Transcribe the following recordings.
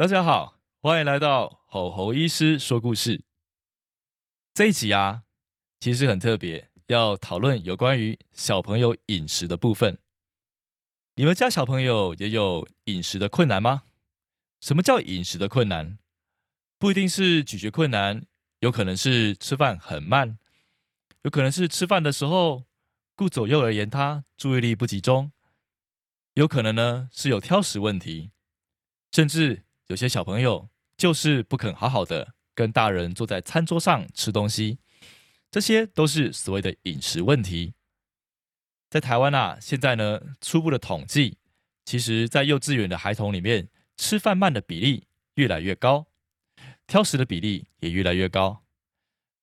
大家好，欢迎来到吼吼医师说故事。这一集啊，其实很特别，要讨论有关于小朋友饮食的部分。你们家小朋友也有饮食的困难吗？什么叫饮食的困难？不一定是咀嚼困难，有可能是吃饭很慢，有可能是吃饭的时候顾左右而言他，注意力不集中，有可能呢是有挑食问题，甚至。有些小朋友就是不肯好好的跟大人坐在餐桌上吃东西，这些都是所谓的饮食问题。在台湾啊，现在呢初步的统计，其实在幼稚园的孩童里面，吃饭慢的比例越来越高，挑食的比例也越来越高。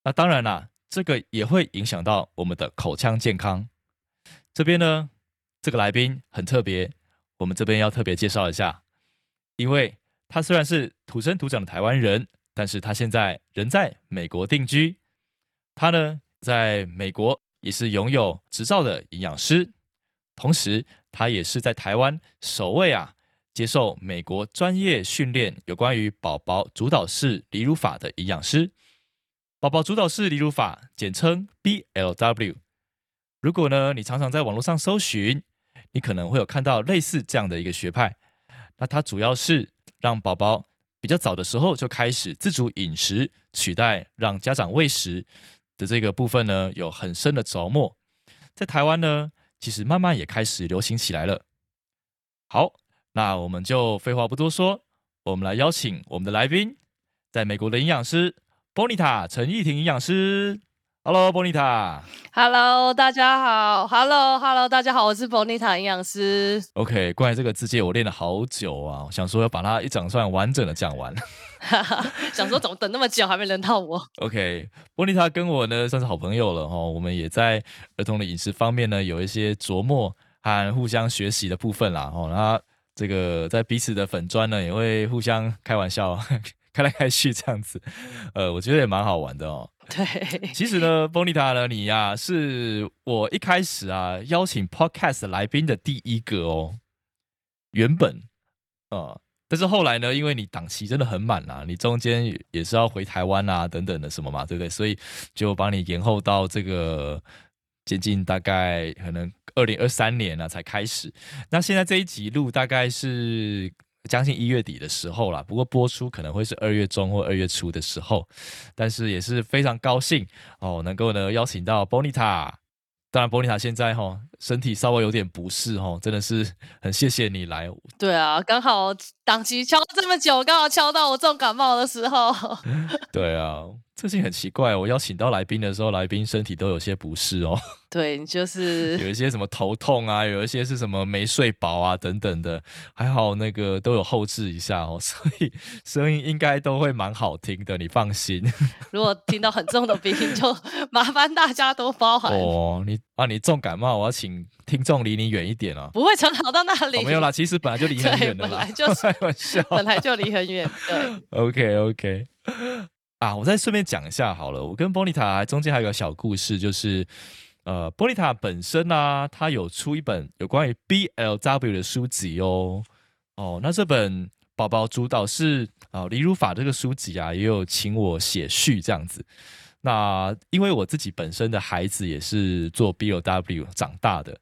那当然啦，这个也会影响到我们的口腔健康。这边呢，这个来宾很特别，我们这边要特别介绍一下，因为。他虽然是土生土长的台湾人，但是他现在人在美国定居。他呢，在美国也是拥有执照的营养师，同时他也是在台湾首位啊接受美国专业训练有关于宝宝主导式离乳法的营养师。宝宝主导式离乳法简称 BLW。如果呢，你常常在网络上搜寻，你可能会有看到类似这样的一个学派。那它主要是。让宝宝比较早的时候就开始自主饮食，取代让家长喂食的这个部分呢，有很深的着墨。在台湾呢，其实慢慢也开始流行起来了。好，那我们就废话不多说，我们来邀请我们的来宾，在美国的营养师 Bonita 陈义婷营养师。Hello，波妮塔。Hello，大家好。Hello，Hello，大家好，我是波妮塔营养师。OK，关于这个字节，我练了好久啊，想说要把它一整串完整的讲完。想说怎么等那么久还没轮到我？OK，波妮塔跟我呢算是好朋友了哈，我们也在儿童的饮食方面呢有一些琢磨和互相学习的部分啦。哦，那这个在彼此的粉砖呢也会互相开玩笑。开来开去这样子，呃，我觉得也蛮好玩的哦。对，其实呢，Bonita 呢，你呀是我一开始啊邀请 Podcast 来宾的第一个哦。原本，呃，但是后来呢，因为你档期真的很满啊，你中间也是要回台湾啊等等的什么嘛，对不对？所以就帮你延后到这个接近大概可能二零二三年了才开始。那现在这一集录大概是。将近一月底的时候啦，不过播出可能会是二月中或二月初的时候，但是也是非常高兴哦，能够呢邀请到 Bonita。当然，Bonita 现在哈身体稍微有点不适哈，真的是很谢谢你来。对啊，刚好档期敲这么久，刚好敲到我重感冒的时候。对啊。最近很奇怪，我邀请到来宾的时候，来宾身体都有些不适哦。对，就是 有一些什么头痛啊，有一些是什么没睡饱啊等等的，还好那个都有后置一下哦，所以声音应该都会蛮好听的，你放心。如果听到很重的鼻音，就麻烦大家都包涵哦。你啊，你重感冒，我要请听众离你远一点啊。不会常跑到那里，没有啦，其实本来就离很远的啦，本来就开玩笑，本来就离很远。对，OK OK。啊，我再顺便讲一下好了。我跟波丽塔中间还有个小故事，就是呃，波丽塔本身呢，他有出一本有关于 BLW 的书籍哦。哦，那这本宝宝主导是啊离乳法这个书籍啊，也有请我写序这样子。那因为我自己本身的孩子也是做 BLW 长大的，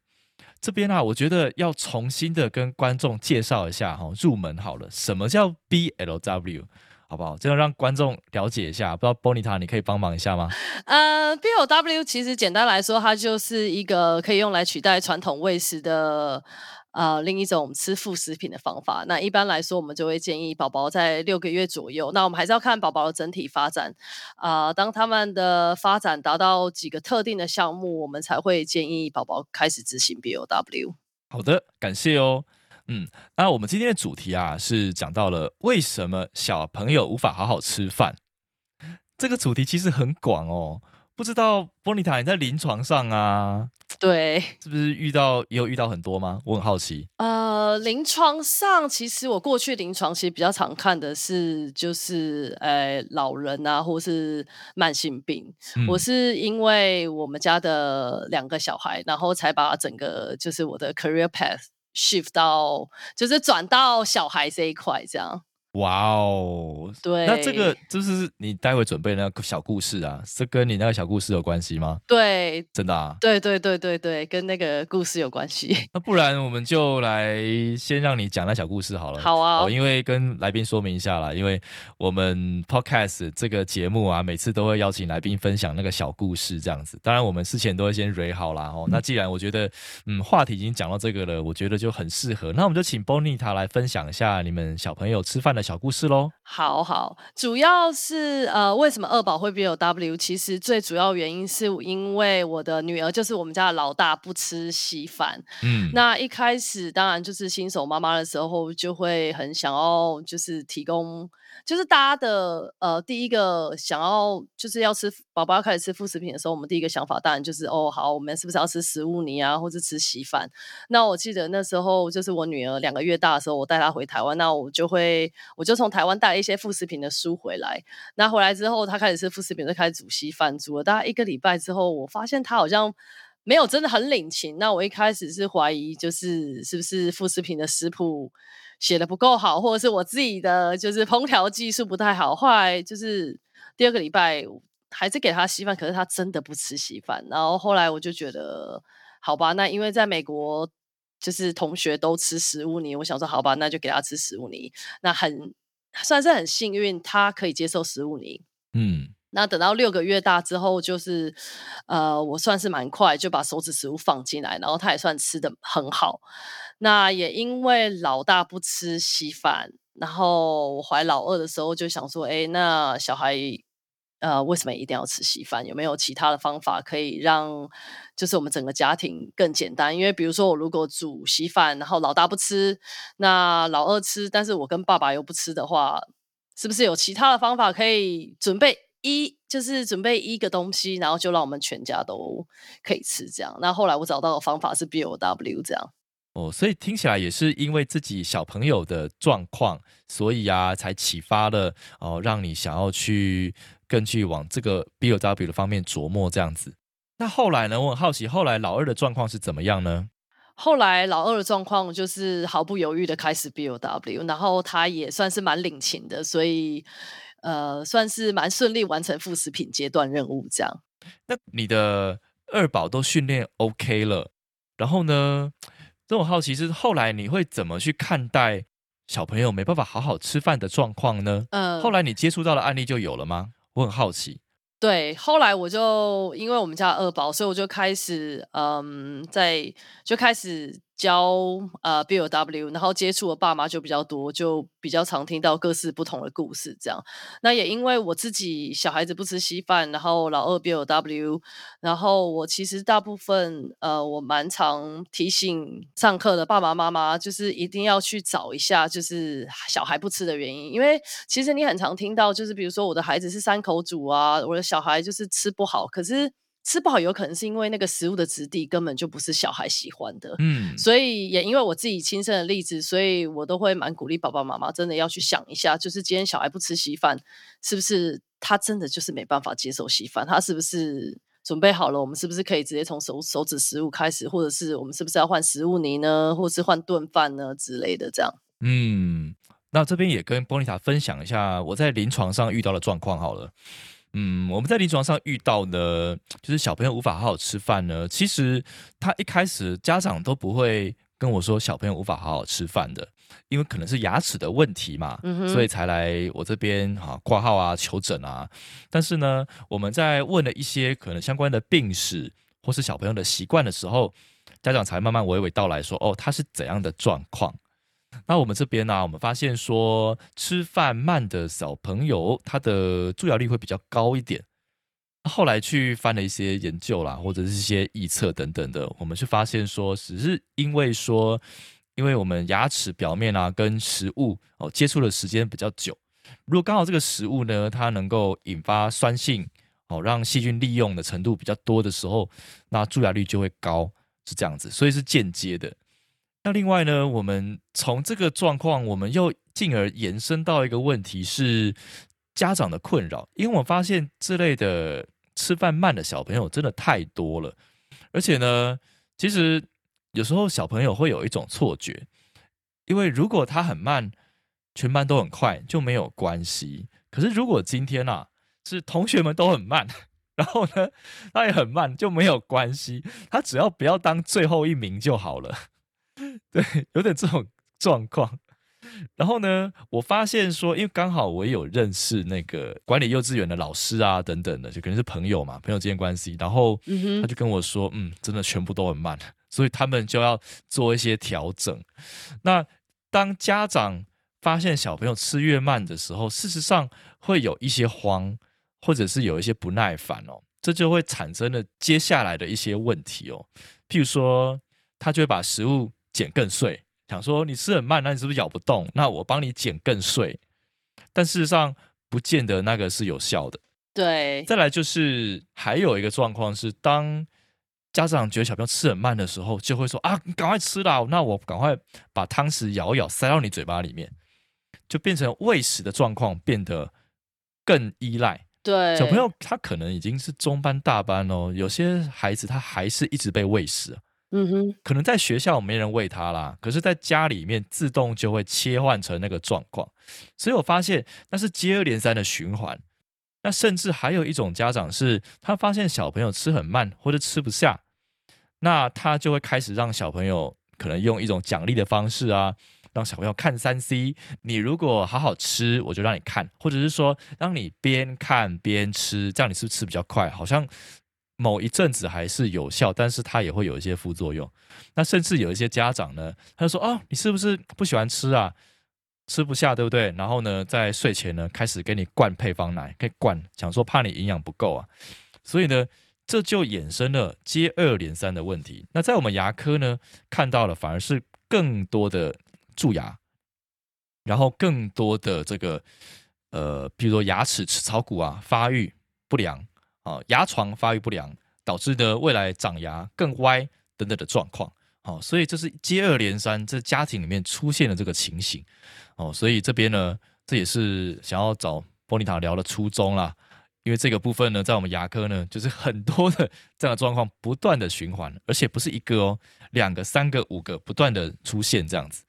这边啊，我觉得要重新的跟观众介绍一下哈，入门好了，什么叫 BLW？好不好？这样让观众了解一下。不知道 Bonita，你可以帮忙一下吗？呃，B O W 其实简单来说，它就是一个可以用来取代传统喂食的呃另一种吃副食品的方法。那一般来说，我们就会建议宝宝在六个月左右。那我们还是要看宝宝的整体发展啊。当他们的发展达到几个特定的项目，我们才会建议宝宝开始执行 B O W。好的，感谢哦。嗯，那我们今天的主题啊，是讲到了为什么小朋友无法好好吃饭。这个主题其实很广哦，不知道波妮塔你在临床上啊，对，是不是遇到也有遇到很多吗？我很好奇。呃，临床上其实我过去临床其实比较常看的是就是呃老人啊，或是慢性病。我是因为我们家的两个小孩，然后才把整个就是我的 career path shift 到就是转到小孩这一块这样。哇哦，对，那这个就是你待会准备那个小故事啊，是跟你那个小故事有关系吗？对，真的啊，对对对对对，跟那个故事有关系。那不然我们就来先让你讲那小故事好了。好啊，因为跟来宾说明一下啦，因为我们 podcast 这个节目啊，每次都会邀请来宾分享那个小故事这样子。当然我们事前都会先 r 好啦哦。那既然我觉得嗯话题已经讲到这个了，我觉得就很适合，那我们就请 Bonita 来分享一下你们小朋友吃饭的。小故事喽，好好，主要是呃，为什么二宝会 B O W？其实最主要原因是因为我的女儿就是我们家的老大，不吃稀饭。嗯，那一开始当然就是新手妈妈的时候，就会很想要就是提供。就是大家的呃，第一个想要就是要吃宝宝要开始吃副食品的时候，我们第一个想法当然就是哦，好，我们是不是要吃食物泥啊，或者吃稀饭？那我记得那时候就是我女儿两个月大的时候，我带她回台湾，那我就会我就从台湾带了一些副食品的书回来。那回来之后，她开始吃副食品，就开始煮稀饭，煮了大概一个礼拜之后，我发现她好像没有真的很领情。那我一开始是怀疑，就是是不是副食品的食谱。写的不够好，或者是我自己的就是烹调技术不太好。后来就是第二个礼拜还是给他稀饭，可是他真的不吃稀饭。然后后来我就觉得，好吧，那因为在美国就是同学都吃食物泥，我想说好吧，那就给他吃食物泥。那很算是很幸运，他可以接受食物泥。嗯。那等到六个月大之后，就是呃，我算是蛮快就把手指食物放进来，然后他也算吃的很好。那也因为老大不吃稀饭，然后我怀老二的时候就想说，哎，那小孩呃为什么一定要吃稀饭？有没有其他的方法可以让就是我们整个家庭更简单？因为比如说我如果煮稀饭，然后老大不吃，那老二吃，但是我跟爸爸又不吃的话，是不是有其他的方法可以准备？一就是准备一个东西，然后就让我们全家都可以吃这样。那后来我找到的方法是 B O W 这样。哦，所以听起来也是因为自己小朋友的状况，所以啊，才启发了哦，让你想要去更去往这个 B O W 的方面琢磨这样子。那后来呢？我很好奇，后来老二的状况是怎么样呢？后来老二的状况就是毫不犹豫的开始 B O W，然后他也算是蛮领情的，所以。呃，算是蛮顺利完成副食品阶段任务这样。那你的二宝都训练 OK 了，然后呢？这种好奇是后来你会怎么去看待小朋友没办法好好吃饭的状况呢？嗯，后来你接触到的案例就有了吗？我很好奇。对，后来我就因为我们家二宝，所以我就开始嗯，在就开始。教呃 B O W，然后接触的爸妈就比较多，就比较常听到各式不同的故事。这样，那也因为我自己小孩子不吃稀饭，然后老二 B O W，然后我其实大部分呃，我蛮常提醒上课的爸爸妈妈，就是一定要去找一下，就是小孩不吃的原因。因为其实你很常听到，就是比如说我的孩子是三口煮啊，我的小孩就是吃不好，可是。吃不好有可能是因为那个食物的质地根本就不是小孩喜欢的，嗯，所以也因为我自己亲身的例子，所以我都会蛮鼓励爸爸妈妈真的要去想一下，就是今天小孩不吃稀饭，是不是他真的就是没办法接受稀饭？他是不是准备好了？我们是不是可以直接从手手指食物开始，或者是我们是不是要换食物泥呢，或是换炖饭呢之类的？这样，嗯，那这边也跟波丽塔分享一下我在临床上遇到的状况好了。嗯，我们在临床上遇到的，就是小朋友无法好好吃饭呢。其实他一开始家长都不会跟我说小朋友无法好好吃饭的，因为可能是牙齿的问题嘛，所以才来我这边哈挂号啊求诊啊。但是呢，我们在问了一些可能相关的病史或是小朋友的习惯的时候，家长才慢慢娓娓道来说，哦，他是怎样的状况。那我们这边呢，我们发现说吃饭慢的小朋友，他的蛀牙率会比较高一点。后来去翻了一些研究啦，或者是一些臆测等等的，我们是发现说，只是因为说，因为我们牙齿表面啊跟食物哦接触的时间比较久，如果刚好这个食物呢，它能够引发酸性哦，让细菌利用的程度比较多的时候，那蛀牙率就会高，是这样子，所以是间接的。那另外呢，我们从这个状况，我们又进而延伸到一个问题是家长的困扰，因为我发现这类的吃饭慢的小朋友真的太多了，而且呢，其实有时候小朋友会有一种错觉，因为如果他很慢，全班都很快就没有关系。可是如果今天啊是同学们都很慢，然后呢他也很慢就没有关系，他只要不要当最后一名就好了。对，有点这种状况。然后呢，我发现说，因为刚好我也有认识那个管理幼稚园的老师啊，等等的，就可能是朋友嘛，朋友之间关系。然后他就跟我说，嗯，真的全部都很慢，所以他们就要做一些调整。那当家长发现小朋友吃越慢的时候，事实上会有一些慌，或者是有一些不耐烦哦，这就会产生了接下来的一些问题哦，譬如说，他就会把食物。剪更碎，想说你吃很慢，那你是不是咬不动？那我帮你剪更碎，但事实上不见得那个是有效的。对，再来就是还有一个状况是，当家长觉得小朋友吃很慢的时候，就会说啊，你赶快吃啦，那我赶快把汤匙咬一咬塞到你嘴巴里面，就变成喂食的状况变得更依赖。对，小朋友他可能已经是中班大班哦，有些孩子他还是一直被喂食。嗯哼，可能在学校没人喂他啦，可是在家里面自动就会切换成那个状况，所以我发现那是接二连三的循环。那甚至还有一种家长是，他发现小朋友吃很慢或者吃不下，那他就会开始让小朋友可能用一种奖励的方式啊，让小朋友看三 C。你如果好好吃，我就让你看，或者是说让你边看边吃，这样你是不是吃比较快？好像。某一阵子还是有效，但是它也会有一些副作用。那甚至有一些家长呢，他就说：“哦，你是不是不喜欢吃啊？吃不下，对不对？”然后呢，在睡前呢，开始给你灌配方奶，可以灌，想说怕你营养不够啊。所以呢，这就衍生了接二连三的问题。那在我们牙科呢，看到了反而是更多的蛀牙，然后更多的这个呃，比如说牙齿齿槽骨啊发育不良。啊，牙床发育不良，导致的未来长牙更歪等等的状况。好，所以这是接二连三，这家庭里面出现了这个情形。哦，所以这边呢，这也是想要找波尼塔聊的初衷啦。因为这个部分呢，在我们牙科呢，就是很多的这样的状况不断的循环，而且不是一个哦，两个、三个、五个不断的出现这样子。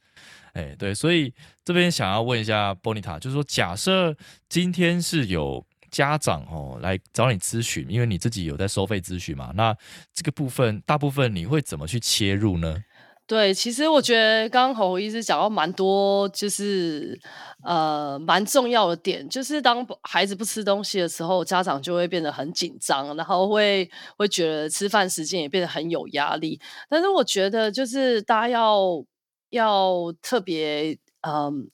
哎，对，所以这边想要问一下波尼塔，就是说，假设今天是有。家长哦来找你咨询，因为你自己有在收费咨询嘛。那这个部分大部分你会怎么去切入呢？对，其实我觉得刚刚侯医师讲到蛮多，就是呃蛮重要的点，就是当孩子不吃东西的时候，家长就会变得很紧张，然后会会觉得吃饭时间也变得很有压力。但是我觉得就是大家要要特别嗯。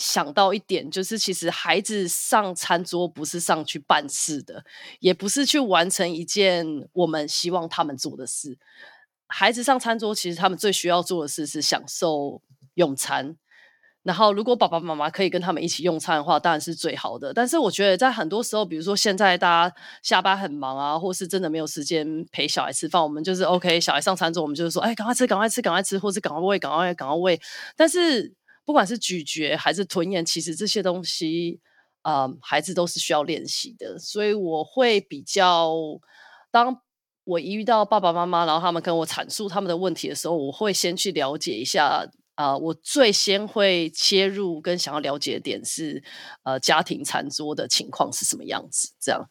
想到一点，就是其实孩子上餐桌不是上去办事的，也不是去完成一件我们希望他们做的事。孩子上餐桌，其实他们最需要做的事是享受用餐。然后，如果爸爸妈妈可以跟他们一起用餐的话，当然是最好的。但是，我觉得在很多时候，比如说现在大家下班很忙啊，或是真的没有时间陪小孩吃饭，我们就是 OK，小孩上餐桌，我们就是说，哎，赶快吃，赶快吃，赶快吃，或是赶快喂，赶快赶快喂。但是不管是咀嚼还是吞咽，其实这些东西，呃，孩子都是需要练习的。所以我会比较，当我一遇到爸爸妈妈，然后他们跟我阐述他们的问题的时候，我会先去了解一下。啊，我最先会切入跟想要了解的点是，呃，家庭餐桌的情况是什么样子？这样。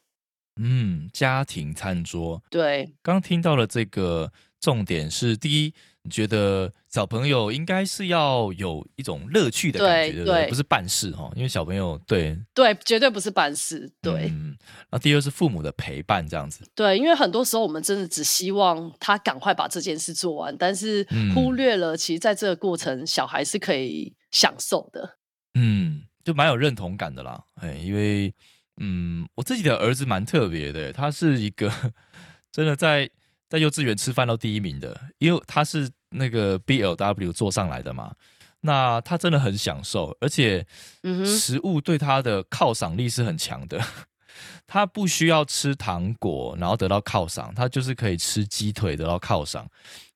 嗯，家庭餐桌。对，刚听到了这个重点是第一。你觉得小朋友应该是要有一种乐趣的感觉，对，不是办事哈，因为小朋友对对，绝对不是办事，对。嗯，那第二是父母的陪伴，这样子。对，因为很多时候我们真的只希望他赶快把这件事做完，但是忽略了其实在这个过程，小孩是可以享受的。嗯，就蛮有认同感的啦，哎，因为嗯，我自己的儿子蛮特别的，他是一个 真的在在幼稚园吃饭都第一名的，因为他是那个 BLW 做上来的嘛。那他真的很享受，而且食物对他的犒赏力是很强的。他不需要吃糖果，然后得到犒赏，他就是可以吃鸡腿得到犒赏，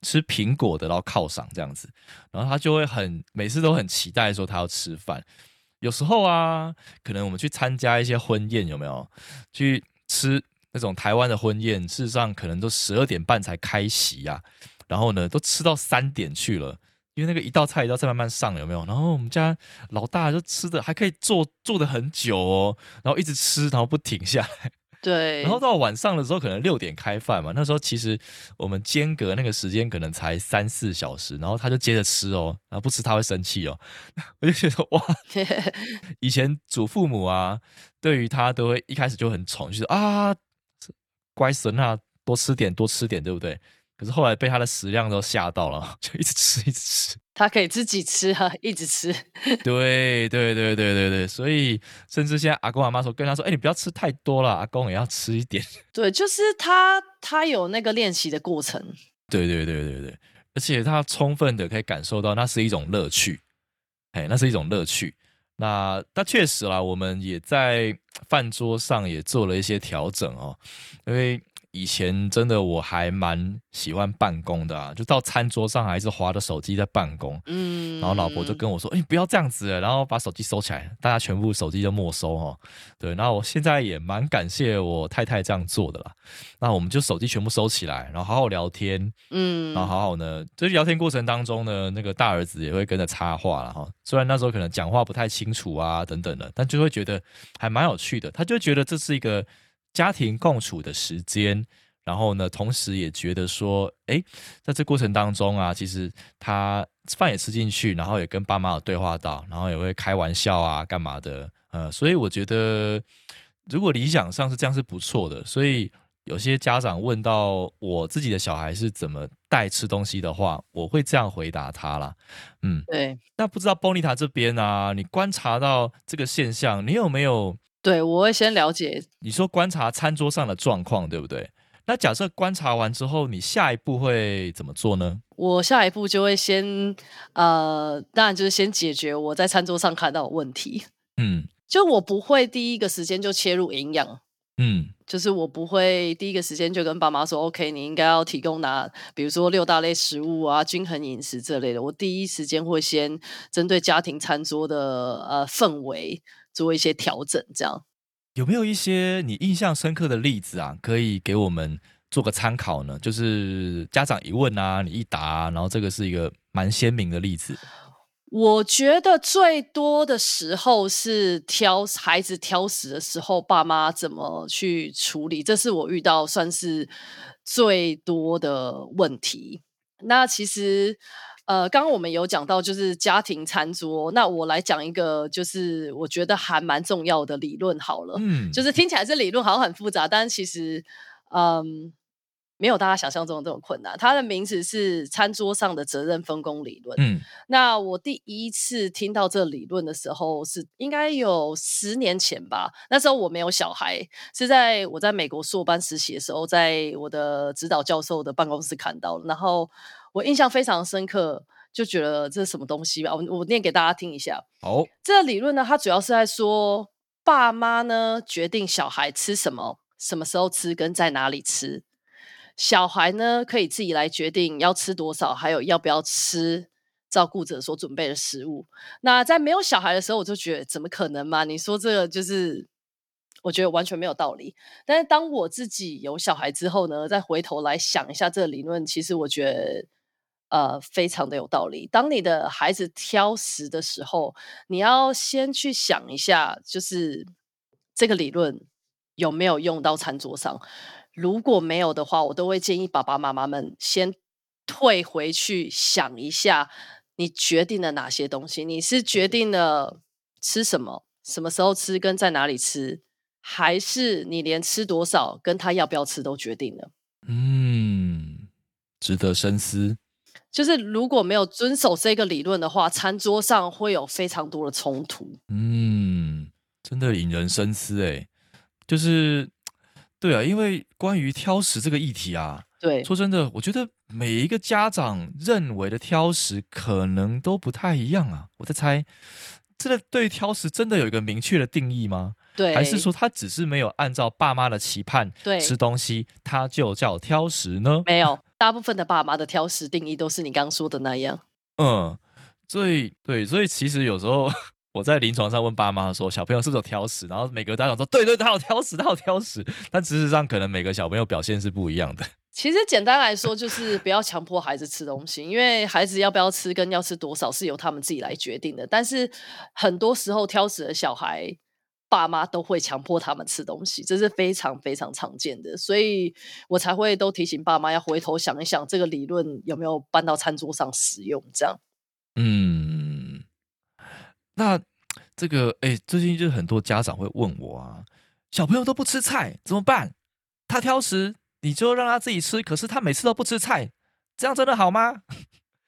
吃苹果得到犒赏这样子。然后他就会很每次都很期待说他要吃饭。有时候啊，可能我们去参加一些婚宴，有没有去吃那种台湾的婚宴？事实上，可能都十二点半才开席呀，然后呢，都吃到三点去了。因为那个一道菜一道菜慢慢上，有没有？然后我们家老大就吃的还可以坐坐的很久哦，然后一直吃，然后不停下来。对。然后到晚上的时候，可能六点开饭嘛，那时候其实我们间隔那个时间可能才三四小时，然后他就接着吃哦，然后不吃他会生气哦。我就觉得哇，以前祖父母啊，对于他都会一开始就很宠，就是啊，乖孙啊，多吃点，多吃点，对不对？可是后来被他的食量都吓到了，就一直吃，一直吃。他可以自己吃哈，一直吃。对对对对对对，所以甚至现在阿公阿妈说跟他说：“哎，你不要吃太多了，阿公也要吃一点。”对，就是他他有那个练习的过程。对对对对对，而且他充分的可以感受到那是一种乐趣，哎，那是一种乐趣。那那确实啦，我们也在饭桌上也做了一些调整哦，因为。以前真的我还蛮喜欢办公的啊，就到餐桌上还是划着手机在办公，嗯，然后老婆就跟我说：“哎，不要这样子，然后把手机收起来，大家全部手机都没收哦。”对，那我现在也蛮感谢我太太这样做的啦。那我们就手机全部收起来，然后好好聊天，嗯，然后好好呢，就是聊天过程当中呢，那个大儿子也会跟着插话了哈。虽然那时候可能讲话不太清楚啊等等的，但就会觉得还蛮有趣的。他就觉得这是一个。家庭共处的时间，然后呢，同时也觉得说，哎，在这过程当中啊，其实他饭也吃进去，然后也跟爸妈有对话到，然后也会开玩笑啊，干嘛的，呃，所以我觉得，如果理想上是这样是不错的。所以有些家长问到我自己的小孩是怎么带吃东西的话，我会这样回答他啦。嗯，对。那不知道 Bonita 这边啊，你观察到这个现象，你有没有？对，我会先了解。你说观察餐桌上的状况，对不对？那假设观察完之后，你下一步会怎么做呢？我下一步就会先，呃，当然就是先解决我在餐桌上看到的问题。嗯，就我不会第一个时间就切入营养。嗯，就是我不会第一个时间就跟爸妈说，OK，你应该要提供哪，比如说六大类食物啊，均衡饮食这类的。我第一时间会先针对家庭餐桌的呃氛围。做一些调整，这样有没有一些你印象深刻的例子啊？可以给我们做个参考呢？就是家长一问啊，你一答，然后这个是一个蛮鲜明的例子。我觉得最多的时候是挑孩子挑食的时候，爸妈怎么去处理？这是我遇到算是最多的问题。那其实。呃，刚刚我们有讲到就是家庭餐桌，那我来讲一个，就是我觉得还蛮重要的理论好了，嗯，就是听起来这理论好像很复杂，但其实，嗯，没有大家想象中的这种困难。它的名字是餐桌上的责任分工理论。嗯，那我第一次听到这理论的时候是应该有十年前吧，那时候我没有小孩，是在我在美国硕班实习的时候，在我的指导教授的办公室看到，然后。我印象非常深刻，就觉得这是什么东西吧？我我念给大家听一下。好，这个理论呢，它主要是在说，爸妈呢决定小孩吃什么、什么时候吃跟在哪里吃，小孩呢可以自己来决定要吃多少，还有要不要吃照顾者所准备的食物。那在没有小孩的时候，我就觉得怎么可能嘛？你说这个就是。我觉得完全没有道理，但是当我自己有小孩之后呢，再回头来想一下这个理论，其实我觉得呃非常的有道理。当你的孩子挑食的时候，你要先去想一下，就是这个理论有没有用到餐桌上。如果没有的话，我都会建议爸爸妈妈们先退回去想一下，你决定了哪些东西？你是决定了吃什么、什么时候吃、跟在哪里吃？还是你连吃多少跟他要不要吃都决定了？嗯，值得深思。就是如果没有遵守这个理论的话，餐桌上会有非常多的冲突。嗯，真的引人深思哎。就是对啊，因为关于挑食这个议题啊，对，说真的，我觉得每一个家长认为的挑食可能都不太一样啊。我在猜，这个对挑食真的有一个明确的定义吗？对，还是说他只是没有按照爸妈的期盼对吃东西，他就叫挑食呢？没有，大部分的爸妈的挑食定义都是你刚刚说的那样。嗯，所以对，所以其实有时候 我在临床上问爸妈说，小朋友是不是有挑食？然后每个家长说，对对，他有挑食，他有挑食。但事实上，可能每个小朋友表现是不一样的。其实简单来说，就是不要强迫孩子吃东西，因为孩子要不要吃跟要吃多少是由他们自己来决定的。但是很多时候挑食的小孩，爸妈都会强迫他们吃东西，这是非常非常常见的。所以我才会都提醒爸妈要回头想一想，这个理论有没有搬到餐桌上使用，这样。嗯，那这个哎，最近就是很多家长会问我啊，小朋友都不吃菜怎么办？他挑食，你就让他自己吃，可是他每次都不吃菜，这样真的好吗？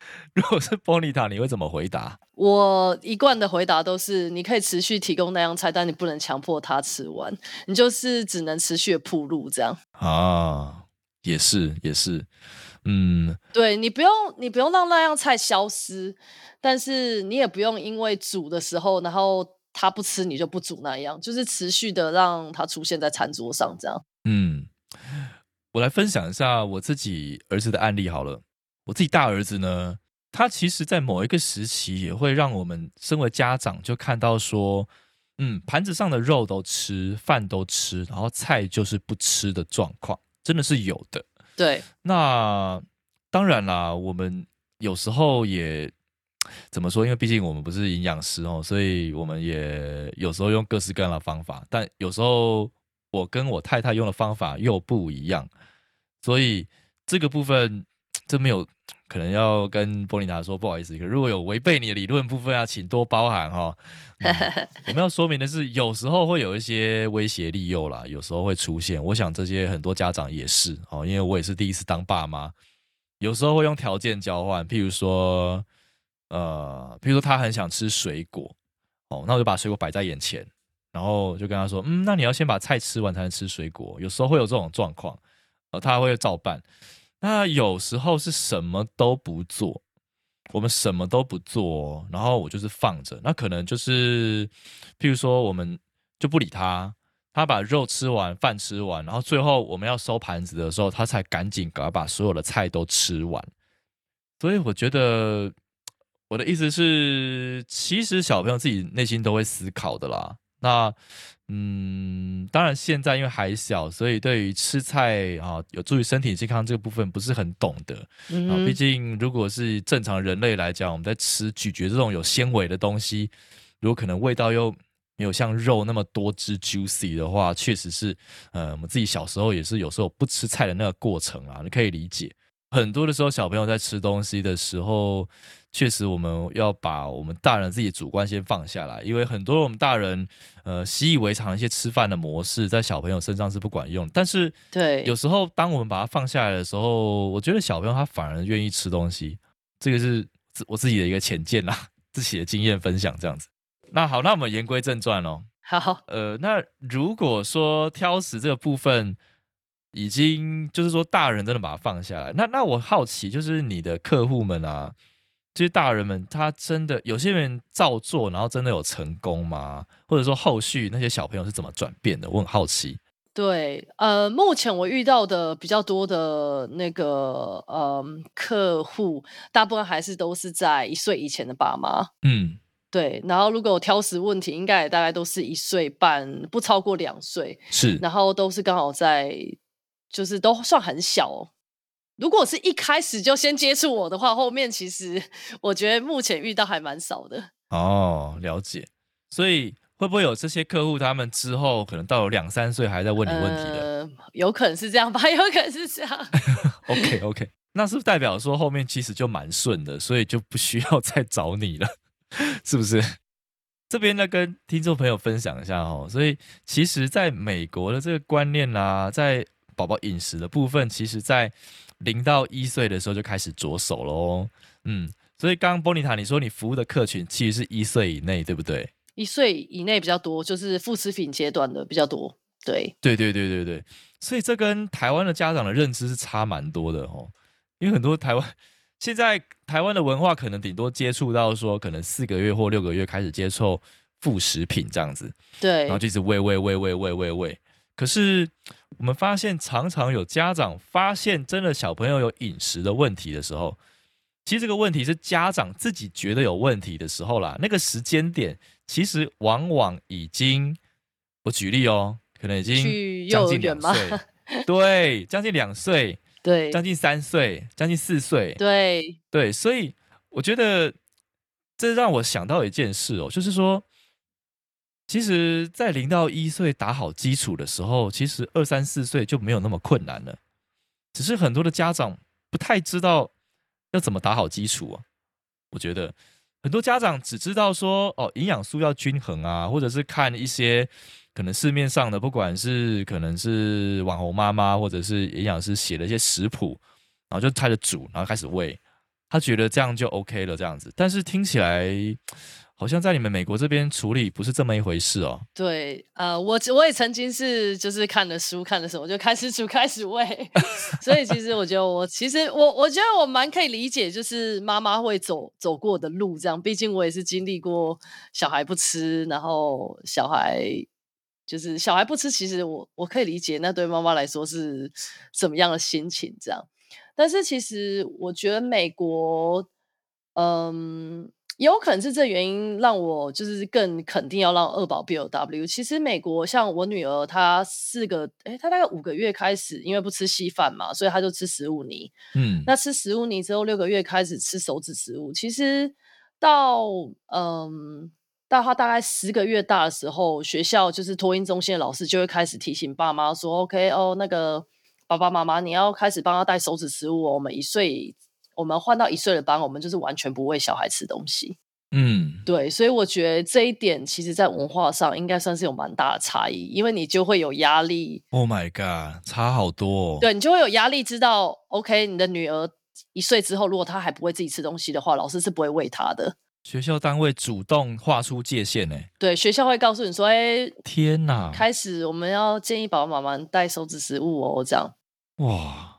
如果是 Bonita，，你会怎么回答？我一贯的回答都是：你可以持续提供那样菜，但你不能强迫他吃完，你就是只能持续的铺路这样。啊，也是也是，嗯，对你不用，你不用让那样菜消失，但是你也不用因为煮的时候，然后他不吃，你就不煮那样，就是持续的让他出现在餐桌上这样。嗯，我来分享一下我自己儿子的案例好了。我自己大儿子呢，他其实在某一个时期也会让我们身为家长就看到说，嗯，盘子上的肉都吃，饭都吃，然后菜就是不吃的状况，真的是有的。对，那当然啦，我们有时候也怎么说？因为毕竟我们不是营养师哦，所以我们也有时候用各式各样的方法，但有时候我跟我太太用的方法又不一样，所以这个部分这没有可能要跟波琳达说不好意思，如果有违背你的理论部分啊，请多包涵哈、嗯 我们要说明的是，有时候会有一些威胁利诱啦，有时候会出现。我想这些很多家长也是哦，因为我也是第一次当爸妈，有时候会用条件交换，譬如说，呃，譬如说他很想吃水果，哦，那我就把水果摆在眼前，然后就跟他说，嗯，那你要先把菜吃完才能吃水果。有时候会有这种状况，呃，他会照办。那有时候是什么都不做，我们什么都不做，然后我就是放着。那可能就是，譬如说，我们就不理他，他把肉吃完，饭吃完，然后最后我们要收盘子的时候，他才赶紧赶快把所有的菜都吃完。所以我觉得，我的意思是，其实小朋友自己内心都会思考的啦。那嗯，当然现在因为还小，所以对于吃菜啊有助于身体健康这个部分不是很懂得啊。嗯哼毕竟如果是正常人类来讲，我们在吃咀嚼这种有纤维的东西，如果可能味道又没有像肉那么多汁 juicy 的话，确实是呃我们自己小时候也是有时候不吃菜的那个过程啊，你可以理解。很多的时候，小朋友在吃东西的时候，确实我们要把我们大人自己的主观先放下来，因为很多我们大人呃习以为常的一些吃饭的模式，在小朋友身上是不管用。但是对，有时候当我们把它放下来的时候，我觉得小朋友他反而愿意吃东西，这个是自我自己的一个浅见啦，自己的经验分享这样子。那好，那我们言归正传哦。好，呃，那如果说挑食这个部分已经就是说大人真的把它放下来，那那我好奇就是你的客户们啊，这些大人们，他真的有些人照做，然后真的有成功吗？或者说后续那些小朋友是怎么转变的？我很好奇。对，呃，目前我遇到的比较多的那个呃客户，大部分还是都是在一岁以前的爸妈。嗯对，然后如果有挑食问题，应该也大概都是一岁半，不超过两岁，是然后都是刚好在，就是都算很小哦。如果是一开始就先接触我的话，后面其实我觉得目前遇到还蛮少的。哦，了解。所以会不会有这些客户，他们之后可能到了两三岁还在问你问题的？呃，有可能是这样吧，有可能是这样。OK OK，那是不是代表说后面其实就蛮顺的，所以就不需要 再找你了，是不是？这边呢，跟听众朋友分享一下哦。所以其实在美国的这个观念啦、在宝宝饮食的部分，其实在零到一岁的时候就开始着手喽。嗯，所以刚刚波妮塔你说你服务的客群其实是一岁以内，对不对？一岁以内比较多，就是副食品阶段的比较多。对，对对对对对，所以这跟台湾的家长的认知是差蛮多的哦。因为很多台湾现在台湾的文化可能顶多接触到说，可能四个月或六个月开始接触副食品这样子，对，然后就一直喂喂喂喂喂喂喂。可是我们发现，常常有家长发现真的小朋友有饮食的问题的时候，其实这个问题是家长自己觉得有问题的时候啦。那个时间点其实往往已经，我举例哦。可能已经将近两岁，对，将近两岁，对，将近三岁，将近四岁，对，对，所以我觉得这让我想到一件事哦，就是说，其实，在零到一岁打好基础的时候，其实二三四岁就没有那么困难了，只是很多的家长不太知道要怎么打好基础啊。我觉得很多家长只知道说，哦，营养素要均衡啊，或者是看一些。可能市面上的，不管是可能是网红妈妈，或者是营养师写的一些食谱，然后就开始煮，然后开始喂，他觉得这样就 OK 了，这样子。但是听起来好像在你们美国这边处理不是这么一回事哦。对，呃，我我也曾经是就是看了书，看了什么就开始煮，开始喂。所以其实我觉得我其实我我觉得我蛮可以理解，就是妈妈会走走过的路这样。毕竟我也是经历过小孩不吃，然后小孩。就是小孩不吃，其实我我可以理解，那对妈妈来说是什么样的心情？这样，但是其实我觉得美国，嗯，有可能是这原因让我就是更肯定要让二宝 B W。其实美国像我女儿，她四个，哎，她大概五个月开始，因为不吃稀饭嘛，所以她就吃食物泥。嗯，那吃食物泥之后，六个月开始吃手指食物。其实到嗯。到他大概十个月大的时候，学校就是托婴中心的老师就会开始提醒爸妈说：“OK 哦，那个爸爸妈妈，你要开始帮他带手指食物哦。我们一岁，我们换到一岁的班，我们就是完全不喂小孩吃东西。”嗯，对，所以我觉得这一点其实在文化上应该算是有蛮大的差异，因为你就会有压力。Oh my god，差好多。哦对你就会有压力，知道 OK，你的女儿一岁之后，如果她还不会自己吃东西的话，老师是不会喂她的。学校单位主动画出界限呢？对，学校会告诉你说：“哎，天哪！开始我们要建议爸爸妈妈带手指食物哦。”这样哇，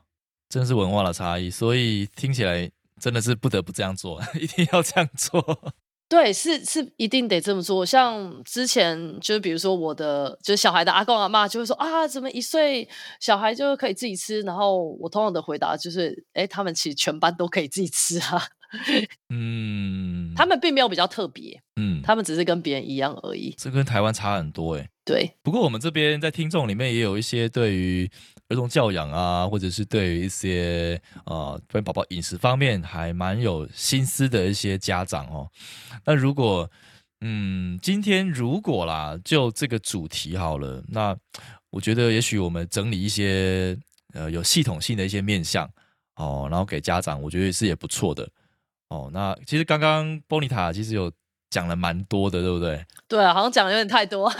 真是文化的差异，所以听起来真的是不得不这样做，一定要这样做。对，是是一定得这么做。像之前就是比如说我的就是小孩的阿公阿妈就会说啊，怎么一岁小孩就可以自己吃？然后我通常的回答就是：哎，他们其实全班都可以自己吃啊。嗯，他们并没有比较特别，嗯，他们只是跟别人一样而已。这跟台湾差很多哎。对，不过我们这边在听众里面也有一些对于儿童教养啊，或者是对于一些呃关于宝宝饮食方面还蛮有心思的一些家长哦。那如果嗯，今天如果啦，就这个主题好了，那我觉得也许我们整理一些呃有系统性的一些面向哦，然后给家长，我觉得是也不错的。哦，那其实刚刚波尼塔其实有讲了蛮多的，对不对？对啊，好像讲的有点太多。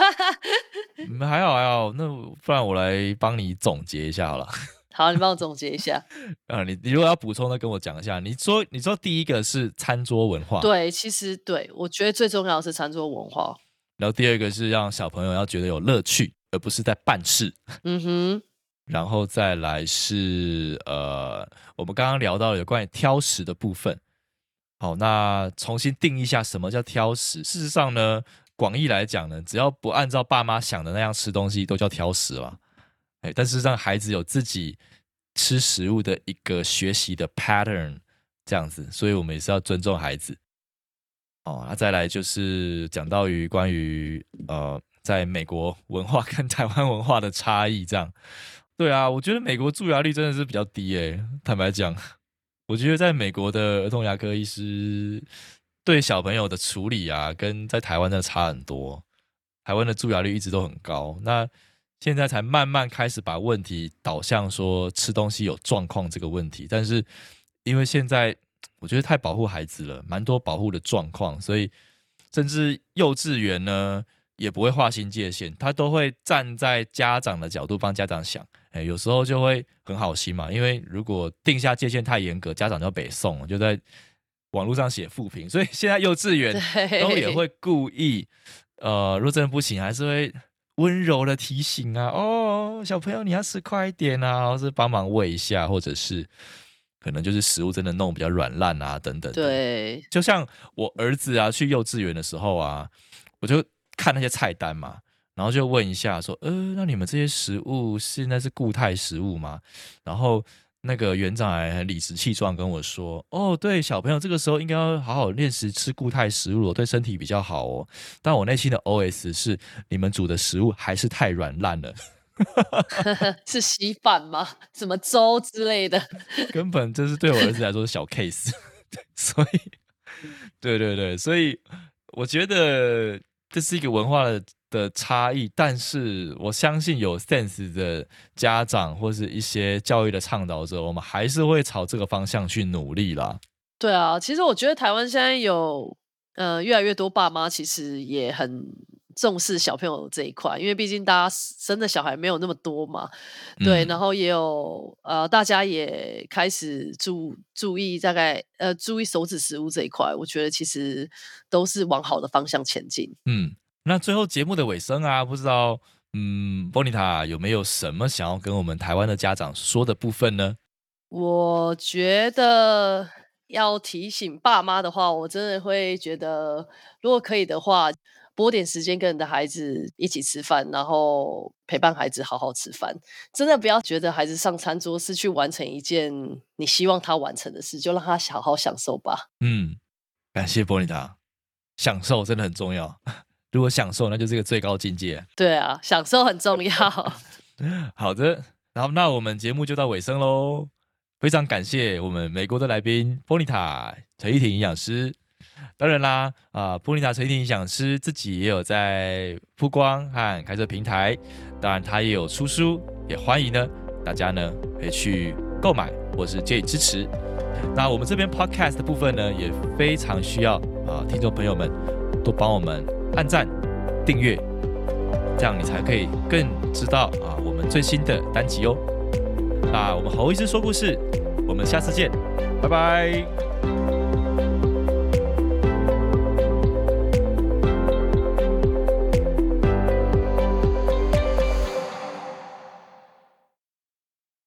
你 们还好还好，那不然我来帮你总结一下好了。好，你帮我总结一下。啊，你你如果要补充的，跟我讲一下。你说你说第一个是餐桌文化，对，其实对我觉得最重要的是餐桌文化。然后第二个是让小朋友要觉得有乐趣，而不是在办事。嗯哼。然后再来是呃，我们刚刚聊到有关于挑食的部分。好，那重新定义一下什么叫挑食。事实上呢，广义来讲呢，只要不按照爸妈想的那样吃东西，都叫挑食了。哎，但是让孩子有自己吃食物的一个学习的 pattern，这样子，所以我们也是要尊重孩子。哦，那再来就是讲到于关于呃，在美国文化跟台湾文化的差异，这样。对啊，我觉得美国蛀牙率真的是比较低诶，坦白讲。我觉得在美国的儿童牙科医师对小朋友的处理啊，跟在台湾的差很多。台湾的蛀牙率一直都很高，那现在才慢慢开始把问题导向说吃东西有状况这个问题。但是因为现在我觉得太保护孩子了，蛮多保护的状况，所以甚至幼稚园呢也不会划清界限，他都会站在家长的角度帮家长想。哎，有时候就会很好心嘛，因为如果定下界限太严格，家长就北宋就在网络上写负评，所以 现在幼稚园都也会故意，呃，如果真的不行，还是会温柔的提醒啊，哦，小朋友你要吃快一点啊，或是帮忙喂一下，或者是可能就是食物真的弄比较软烂啊，等等。对，就像我儿子啊去幼稚园的时候啊，我就看那些菜单嘛，然后就问一下说，呃，那你们这些食物现在是固态食物吗？然后。那个园长还很理直气壮跟我说：“哦，对，小朋友这个时候应该要好好练习吃固态食物，对身体比较好哦。”但我内心的 OS 是：你们煮的食物还是太软烂了。是稀饭吗？什么粥之类的？根本就是对我儿子来说是小 case。所以，对对对，所以我觉得这是一个文化的。的差异，但是我相信有 sense 的家长或是一些教育的倡导者，我们还是会朝这个方向去努力啦。对啊，其实我觉得台湾现在有呃越来越多爸妈，其实也很重视小朋友这一块，因为毕竟大家生的小孩没有那么多嘛。对，然后也有呃大家也开始注注意大概呃注意手指食物这一块，我觉得其实都是往好的方向前进。嗯。那最后节目的尾声啊，不知道嗯，波妮塔有没有什么想要跟我们台湾的家长说的部分呢？我觉得要提醒爸妈的话，我真的会觉得，如果可以的话，拨点时间跟你的孩子一起吃饭，然后陪伴孩子好好吃饭。真的不要觉得孩子上餐桌是去完成一件你希望他完成的事，就让他好好享受吧。嗯，感谢波妮塔，享受真的很重要。如果享受，那就是一个最高境界。对啊，享受很重要。好的，然后那我们节目就到尾声喽。非常感谢我们美国的来宾波妮塔陈依婷营养师。当然啦，啊，波妮塔陈依婷营养师自己也有在曝光和开设平台，当然他也有出书，也欢迎呢大家呢可以去购买或是借以支持。那我们这边 podcast 的部分呢，也非常需要啊听众朋友们多帮我们。按赞、订阅，这样你才可以更知道啊我们最新的单集哦。那我们侯医师说故事，我们下次见，拜拜。